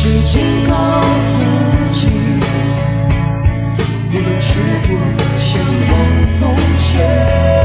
是警告自己，不能执着地向往从前。